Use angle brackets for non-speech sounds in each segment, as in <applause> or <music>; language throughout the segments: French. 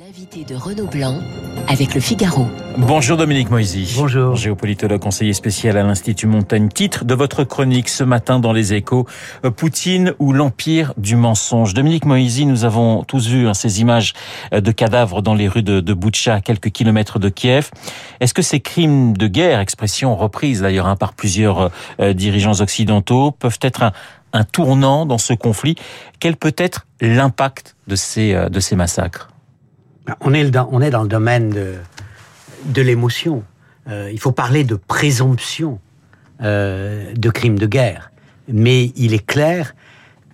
L'invité de Renaud Blanc avec le Figaro. Bonjour Dominique Moisy. Bonjour. Géopolitologue conseiller spécial à l'Institut Montaigne. Titre de votre chronique ce matin dans les échos. Euh, Poutine ou l'empire du mensonge. Dominique Moisy, nous avons tous vu hein, ces images euh, de cadavres dans les rues de, de Boutcha, à quelques kilomètres de Kiev. Est-ce que ces crimes de guerre, expression reprise d'ailleurs hein, par plusieurs euh, dirigeants occidentaux, peuvent être un, un tournant dans ce conflit? Quel peut être l'impact de ces, de ces massacres? On est, dans, on est dans le domaine de, de l'émotion. Euh, il faut parler de présomption euh, de crimes de guerre. Mais il est clair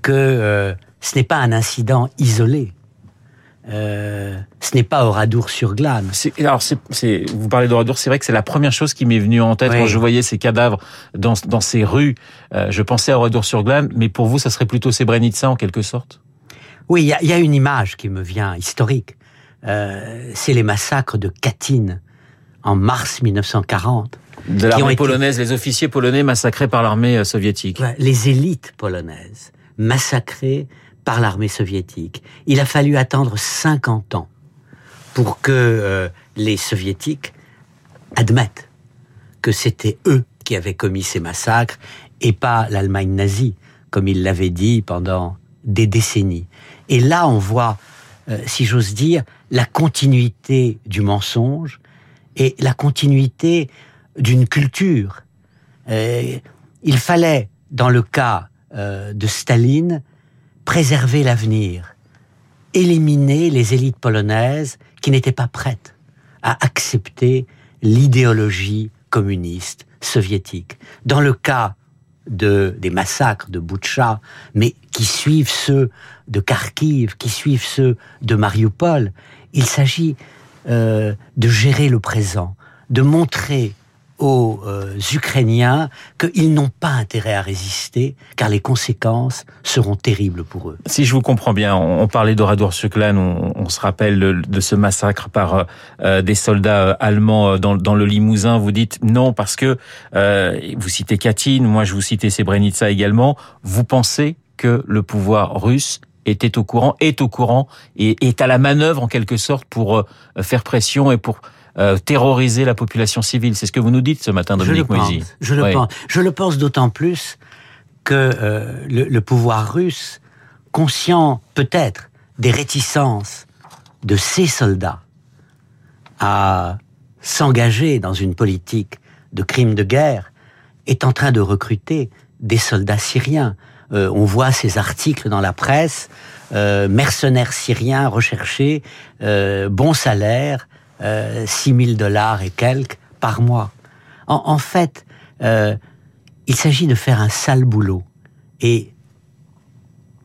que euh, ce n'est pas un incident isolé. Euh, ce n'est pas Oradour-sur-Glane. Alors, c'est, vous parlez d'Oradour, c'est vrai que c'est la première chose qui m'est venue en tête oui. quand je voyais ces cadavres dans, dans ces rues. Euh, je pensais à Oradour-sur-Glane, mais pour vous, ça serait plutôt Srebrenica en quelque sorte? Oui, il y, y, a une image qui me vient historique. Euh, c'est les massacres de Katyn en mars 1940. De l'armée été... polonaise, les officiers polonais massacrés par l'armée soviétique. Ouais, les élites polonaises massacrées par l'armée soviétique. Il a fallu attendre 50 ans pour que euh, les soviétiques admettent que c'était eux qui avaient commis ces massacres et pas l'Allemagne nazie, comme il l'avait dit pendant des décennies. Et là, on voit euh, si j'ose dire, la continuité du mensonge et la continuité d'une culture. Euh, il fallait, dans le cas euh, de Staline, préserver l'avenir, éliminer les élites polonaises qui n'étaient pas prêtes à accepter l'idéologie communiste soviétique. Dans le cas de, des massacres de Boutcha, mais qui suivent ceux de Kharkiv, qui suivent ceux de Mariupol. Il s'agit euh, de gérer le présent, de montrer aux euh, Ukrainiens qu'ils n'ont pas intérêt à résister, car les conséquences seront terribles pour eux. Si je vous comprends bien, on, parlait d'Oradour Suklan, on, on, se rappelle de, ce massacre par euh, des soldats allemands dans, le Limousin. Vous dites non parce que euh, vous citez Katyn, moi je vous citais Srebrenica également. Vous pensez que le pouvoir russe était au courant, est au courant et est à la manœuvre en quelque sorte pour euh, faire pression et pour euh, terroriser la population civile. C'est ce que vous nous dites ce matin, Dominique Moisy. Je le pense. Je le pense d'autant plus que euh, le, le, pouvoir russe, conscient peut-être des réticences de ses soldats à s'engager dans une politique de crimes de guerre, est en train de recruter des soldats syriens. Euh, on voit ces articles dans la presse, euh, mercenaires syriens recherchés, euh, bon salaire, euh, 6 000 dollars et quelques par mois. En, fait, euh, il s'agit de faire un sale boulot. Et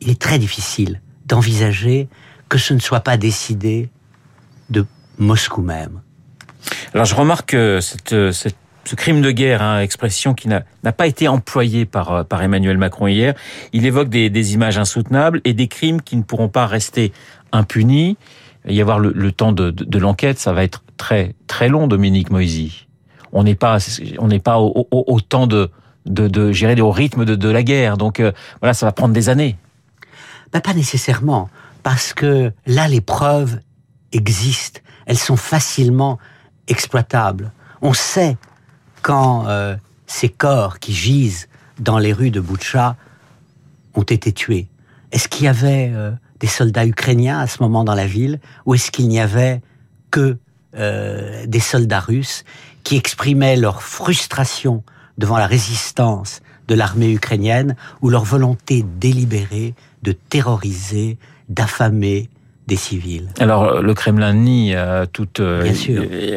il est très difficile d'envisager que ce ne soit pas décidé de Moscou même. Alors je remarque que cette ce crime de guerre, hein, expression qui n'a pas été employée par, par Emmanuel Macron hier, il évoque des, images insoutenables et des crimes qui ne pourront pas rester impunis. Il y avoir le, temps de, l'enquête, ça va être très très long, Dominique Moisy. On n'est pas on n'est pas au, temps de de, de gérer au rythme de, la guerre, donc euh, voilà, ça va prendre des années. Ben, pas nécessairement, parce que là les preuves existent, elles sont facilement exploitables. On sait quand euh, ces corps qui gisent dans les rues de Boutcha ont été tués Est-ce qu'il y avait euh, des soldats ukrainiens à ce moment dans la ville ou est-ce qu'il n'y avait que euh, des soldats russes qui exprimaient leur frustration devant la résistance de l'armée ukrainienne ou leur volonté délibérée de terroriser, d'affamer, des civils. Alors le Kremlin nie euh, toute euh,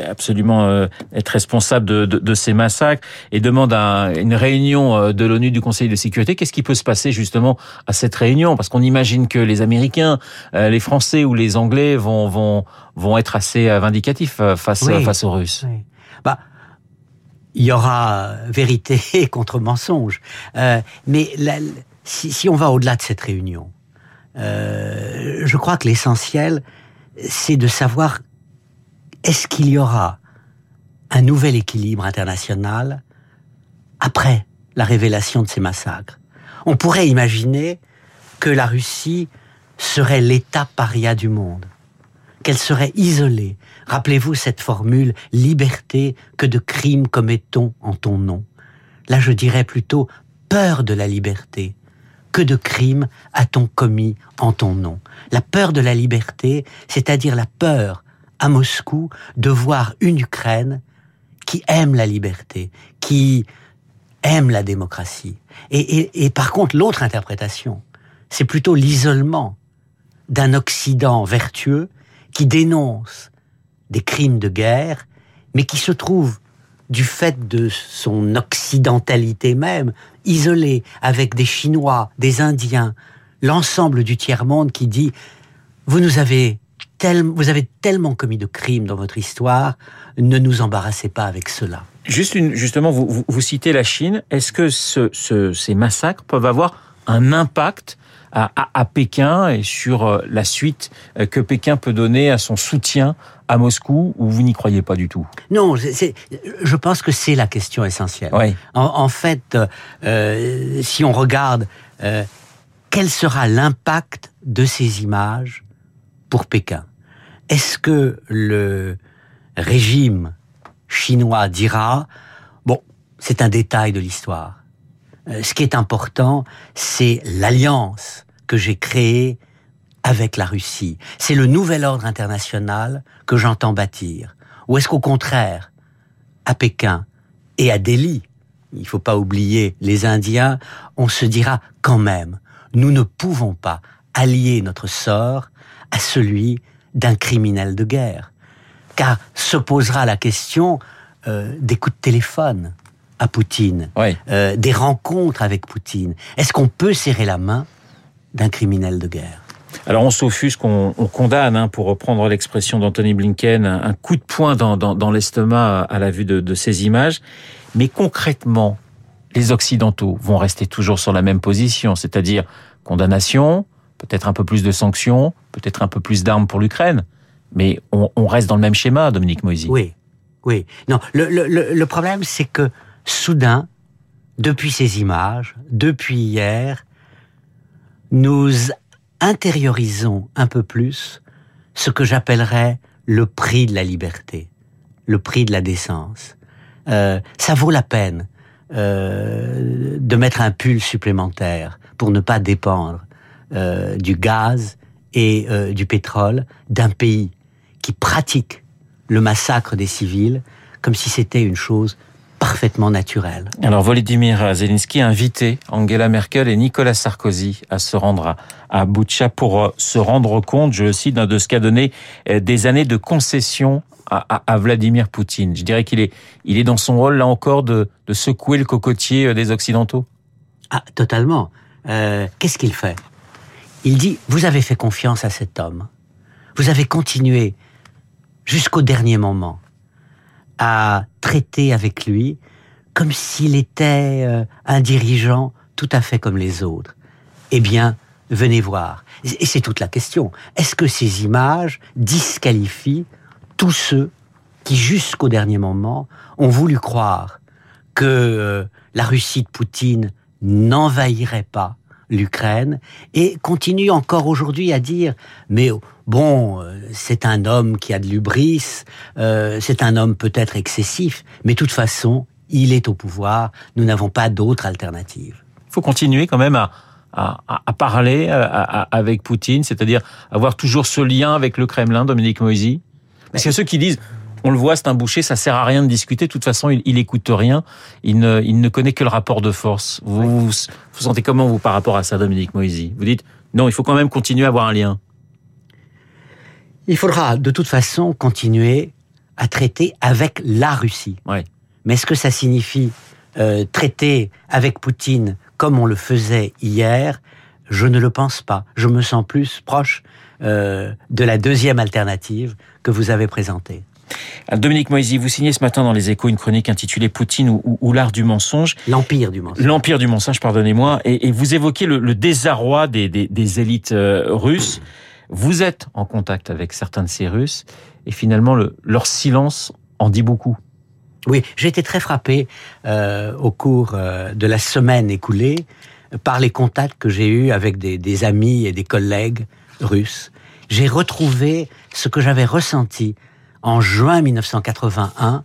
absolument euh, être responsable de, de, de, ces massacres et demande un, une réunion euh, de l'ONU du Conseil de sécurité. Qu'est-ce qui peut se passer justement à cette réunion? Parce qu'on imagine que les Américains, euh, les Français ou les Anglais vont vont vont être assez vindicatifs face oui. face aux Russes. Oui. Bah il y aura vérité <laughs> contre mensonge. mais la, si, si on va au-delà de cette réunion, euh, je crois que l'essentiel, c'est de savoir est-ce qu'il y aura un nouvel équilibre international après la révélation de ces massacres. On pourrait imaginer que la Russie serait l'État paria du monde, qu'elle serait isolée. Rappelez-vous cette formule liberté, que de crimes commettons en ton nom. Là, je dirais plutôt peur de la liberté. Que de crimes a-t-on commis en ton nom La peur de la liberté, c'est-à-dire la peur à Moscou de voir une Ukraine qui aime la liberté, qui aime la démocratie. Et, et par contre, l'autre interprétation, c'est plutôt l'isolement d'un Occident vertueux qui dénonce des crimes de guerre, mais qui se trouve, du fait de son occidentalité même, isolé avec des Chinois, des Indiens, l'ensemble du tiers-monde qui dit vous nous avez tellement commis de crimes dans votre histoire, ne nous embarrassez pas avec cela. Justement, vous, citez la Chine. Est-ce que ce, ces massacres peuvent avoir un impact à, Pékin et sur euh, la suite euh, que Pékin peut donner à son soutien à Moscou ou vous n'y croyez pas du tout? Non, je pense que c'est la question essentielle. En, fait, euh, si on regarde quel sera l'impact de ces images pour Pékin, est-ce que le régime chinois dira bon, c'est un détail de l'histoire. ce qui est important, c'est l'alliance que j'ai créé avec la Russie. C'est le nouvel ordre international que j'entends bâtir. Ou est-ce qu'au contraire, à Pékin et à Delhi, il ne faut pas oublier les Indiens, on se dira quand même, nous ne pouvons pas allier notre sort à celui d'un criminel de guerre. Car se posera la question euh, des coups de téléphone à Poutine, euh, des rencontres avec Poutine. Est-ce qu'on peut serrer la main d'un criminel de guerre. Alors on s'offusque, on, condamne, hein, pour reprendre l'expression d'Anthony Blinken, un, coup de poing dans, l'estomac à la vue de, ces images. Mais concrètement, les Occidentaux vont rester toujours sur la même position, c'est-à-dire condamnation, peut-être un peu plus de sanctions, peut-être un peu plus d'armes pour l'Ukraine. Mais on, reste dans le même schéma, Dominique Moisy. Oui, oui. Non, le, le problème, c'est que soudain, depuis ces images, depuis hier, nous intériorisons un peu plus ce que j'appellerais le prix de la liberté, le prix de la décence. Euh, ça vaut la peine euh, de mettre un pull supplémentaire pour ne pas dépendre euh, du gaz et du pétrole d'un pays qui pratique le massacre des civils comme si c'était une chose parfaitement naturel. Alors Volodymyr Zelensky a invité Angela Merkel et Nicolas Sarkozy à se rendre à, à pour euh, se rendre compte, je le cite, de ce qu'a donné euh, des années de concession à, à, Vladimir Poutine. Je dirais qu'il est, il est dans son rôle là encore de, de secouer le cocotier euh, des Occidentaux. Ah, totalement. Euh, Qu'est-ce qu'il fait? Il dit, vous avez fait confiance à cet homme. Vous avez continué jusqu'au dernier moment à traiter avec lui comme s'il était euh, un dirigeant tout à fait comme les autres. Eh bien, venez voir. Et c'est toute la question. Est-ce que ces images disqualifient tous ceux qui, jusqu'au dernier moment, ont voulu croire que euh, la Russie de Poutine n'envahirait pas l'Ukraine et continuent encore aujourd'hui à dire mais bon, euh, c'est un homme qui a de l'ubris, euh, c'est un homme peut-être excessif, mais de toute façon, il est au pouvoir, nous n'avons pas d'autre alternative. Il faut continuer quand même à, à, parler avec Poutine, c'est-à-dire avoir toujours ce lien avec le Kremlin, Dominique Moisy? Parce qu'il y a ceux qui disent on le voit, c'est un boucher, ça sert à rien de discuter. De toute façon, il, il écoute rien. Il ne, il ne connaît que le rapport de force. Vous, vous, sentez comment, vous, par rapport à ça, Dominique Moisy? Vous dites, non, il faut quand même continuer à avoir un lien. Il faudra de toute façon continuer à traiter avec la Russie. Mais est-ce que ça signifie euh, traiter avec Poutine comme on le faisait hier? Je ne le pense pas. Je me sens plus proche euh, de la deuxième alternative que vous avez présentée. Dominique Moisy, vous signez ce matin dans les échos une chronique intitulée Poutine ou, l'art du mensonge. L'empire du mensonge. L'empire du mensonge, pardonnez-moi. Et, vous évoquez le, désarroi des, élites euh, russes. Vous êtes en contact avec certains de ces Russes et finalement leur silence en dit beaucoup. Oui, j'ai été très frappé euh, au cours euh, de la semaine écoulée par les contacts que j'ai eus avec des, amis et des collègues russes j'ai retrouvé ce que j'avais ressenti en juin 1981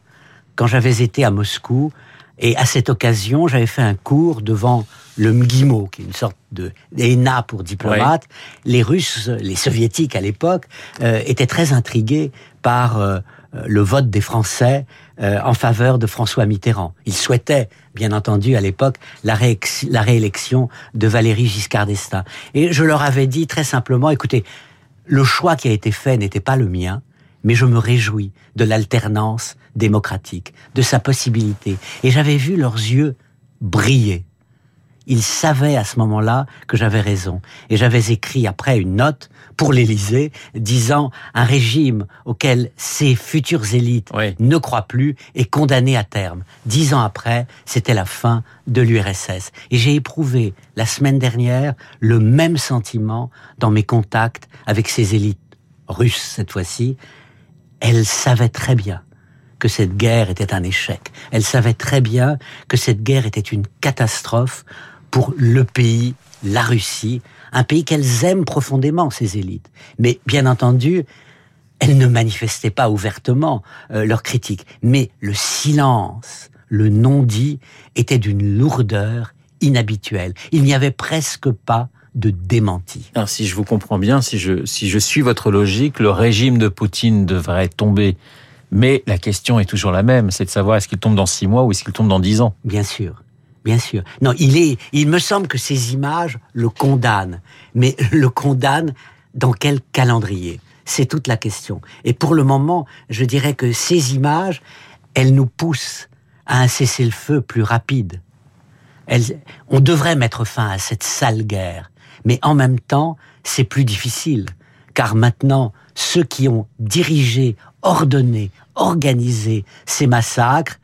quand j'avais été à Moscou et à cette occasion, j'avais fait un cours devant le MGIMO, qui est une sorte de ENA pour diplomates. Les Russes, les Soviétiques à l'époque, euh, étaient très intrigués par euh, le vote des Français euh, en faveur de François Mitterrand. Ils souhaitaient, bien entendu, à l'époque, la, la réélection de Valéry Giscard d'Estaing. Et je leur avais dit très simplement, écoutez, le choix qui a été fait n'était pas le mien, mais je me réjouis de l'alternance démocratique, de sa possibilité. Et j'avais vu leurs yeux briller. Ils savaient à ce moment-là que j'avais raison. Et j'avais écrit après une note pour l'Élysée disant un régime auquel ces futures élites ne croient plus est condamné à terme. Dix ans après, c'était la fin de l'URSS. Et j'ai éprouvé la semaine dernière le même sentiment dans mes contacts avec ces élites russes cette fois-ci. Elles savaient très bien que cette guerre était un échec. Elle savait très bien que cette guerre était une catastrophe pour le pays, la Russie, un pays qu'elles aiment profondément, ces élites. Mais bien entendu, elles ne manifestaient pas ouvertement euh, leur critique. Mais le silence, le non-dit, était d'une lourdeur inhabituelle. Il n'y avait presque pas de démenti. Alors, si je vous comprends bien, si je, si je suis votre logique, le régime de Poutine devrait tomber mais la question est toujours la même, c'est de savoir est-ce qu'il tombe dans six mois ou est-ce qu'il tombe dans dix ans. Bien sûr. Bien sûr. Non, il est, il me semble que ces images le condamnent. Mais le condamnent dans quel calendrier? C'est toute la question. Et pour le moment, je dirais que ces images, elles nous poussent à un cessez-le-feu plus rapide. on devrait mettre fin à cette sale guerre. Mais en même temps, c'est plus difficile. Car maintenant, ceux qui ont dirigé, ordonné, organisé ces massacres,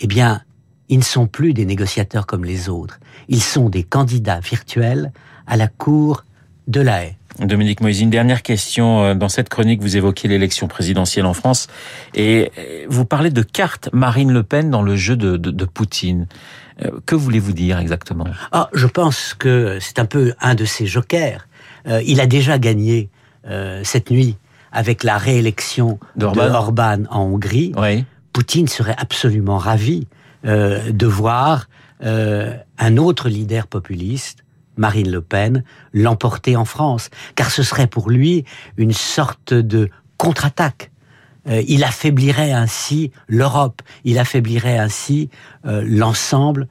eh bien, ils ne sont plus des négociateurs comme les autres. Ils sont des candidats virtuels à la cour de la haie. Dominique Moïse, une dernière question. Euh, dans cette chronique, vous évoquez l'élection présidentielle en France et euh, vous parlez de carte Marine Le Pen dans le jeu de, de, Poutine. Euh, que voulez-vous dire exactement? Ah, Je pense que c'est un peu un de ses jokers. il a déjà gagné cette nuit avec la réélection d'Orban. En Hongrie, Poutine serait absolument ravi euh, de voir euh, un autre leader populiste, Marine Le Pen, l'emporter en France, car ce serait pour lui une sorte de contre-attaque. Euh, il affaiblirait ainsi l'Europe, il affaiblirait ainsi l'ensemble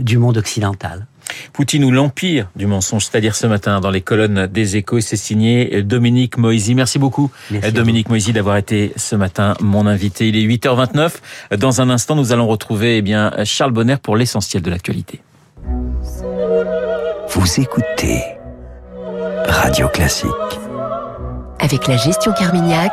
du monde occidental. Poutine ou l'empire du mensonge, c'est-à-dire ce matin dans les colonnes des échos, c'est signé Dominique Moisy. Merci beaucoup Dominique Moisy d'avoir été ce matin mon invité. Il est 8h29. Dans un instant, nous allons retrouver eh bien Charles Bonner pour l'essentiel de l'actualité. Vous écoutez Radio Classique. Avec la gestion Carmignac,